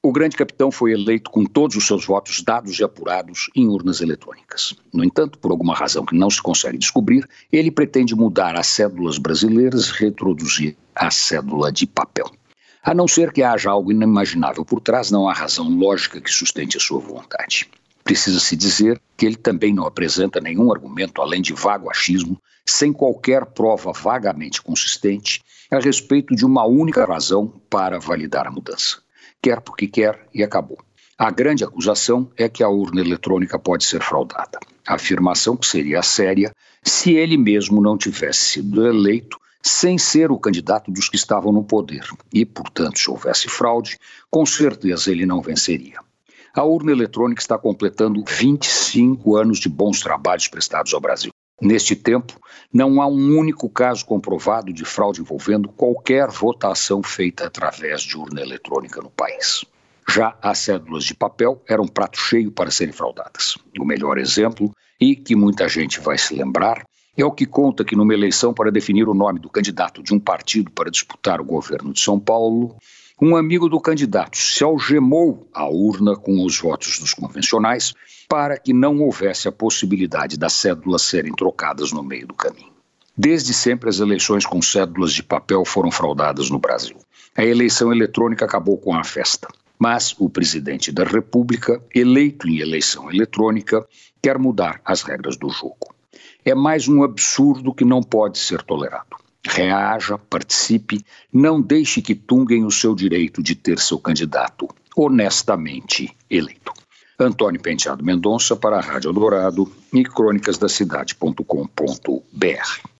O grande capitão foi eleito com todos os seus votos dados e apurados em urnas eletrônicas. No entanto, por alguma razão que não se consegue descobrir, ele pretende mudar as cédulas brasileiras e reintroduzir a cédula de papel. A não ser que haja algo inimaginável por trás, não há razão lógica que sustente a sua vontade. Precisa-se dizer que ele também não apresenta nenhum argumento além de vago achismo, sem qualquer prova vagamente consistente a respeito de uma única razão para validar a mudança quer porque quer e acabou. A grande acusação é que a urna eletrônica pode ser fraudada. A afirmação que seria séria se ele mesmo não tivesse sido eleito sem ser o candidato dos que estavam no poder. E, portanto, se houvesse fraude, com certeza ele não venceria. A urna eletrônica está completando 25 anos de bons trabalhos prestados ao Brasil. Neste tempo, não há um único caso comprovado de fraude envolvendo qualquer votação feita através de urna eletrônica no país. Já as cédulas de papel eram prato cheio para serem fraudadas. O melhor exemplo, e que muita gente vai se lembrar, é o que conta que numa eleição para definir o nome do candidato de um partido para disputar o governo de São Paulo, um amigo do candidato se algemou à urna com os votos dos convencionais para que não houvesse a possibilidade das cédulas serem trocadas no meio do caminho. Desde sempre, as eleições com cédulas de papel foram fraudadas no Brasil. A eleição eletrônica acabou com a festa. Mas o presidente da República, eleito em eleição eletrônica, quer mudar as regras do jogo. É mais um absurdo que não pode ser tolerado. Reaja, participe, não deixe que tunguem o seu direito de ter seu candidato honestamente eleito. Antônio Penteado Mendonça para a Rádio Dourado e crônicasdacidade.com.br.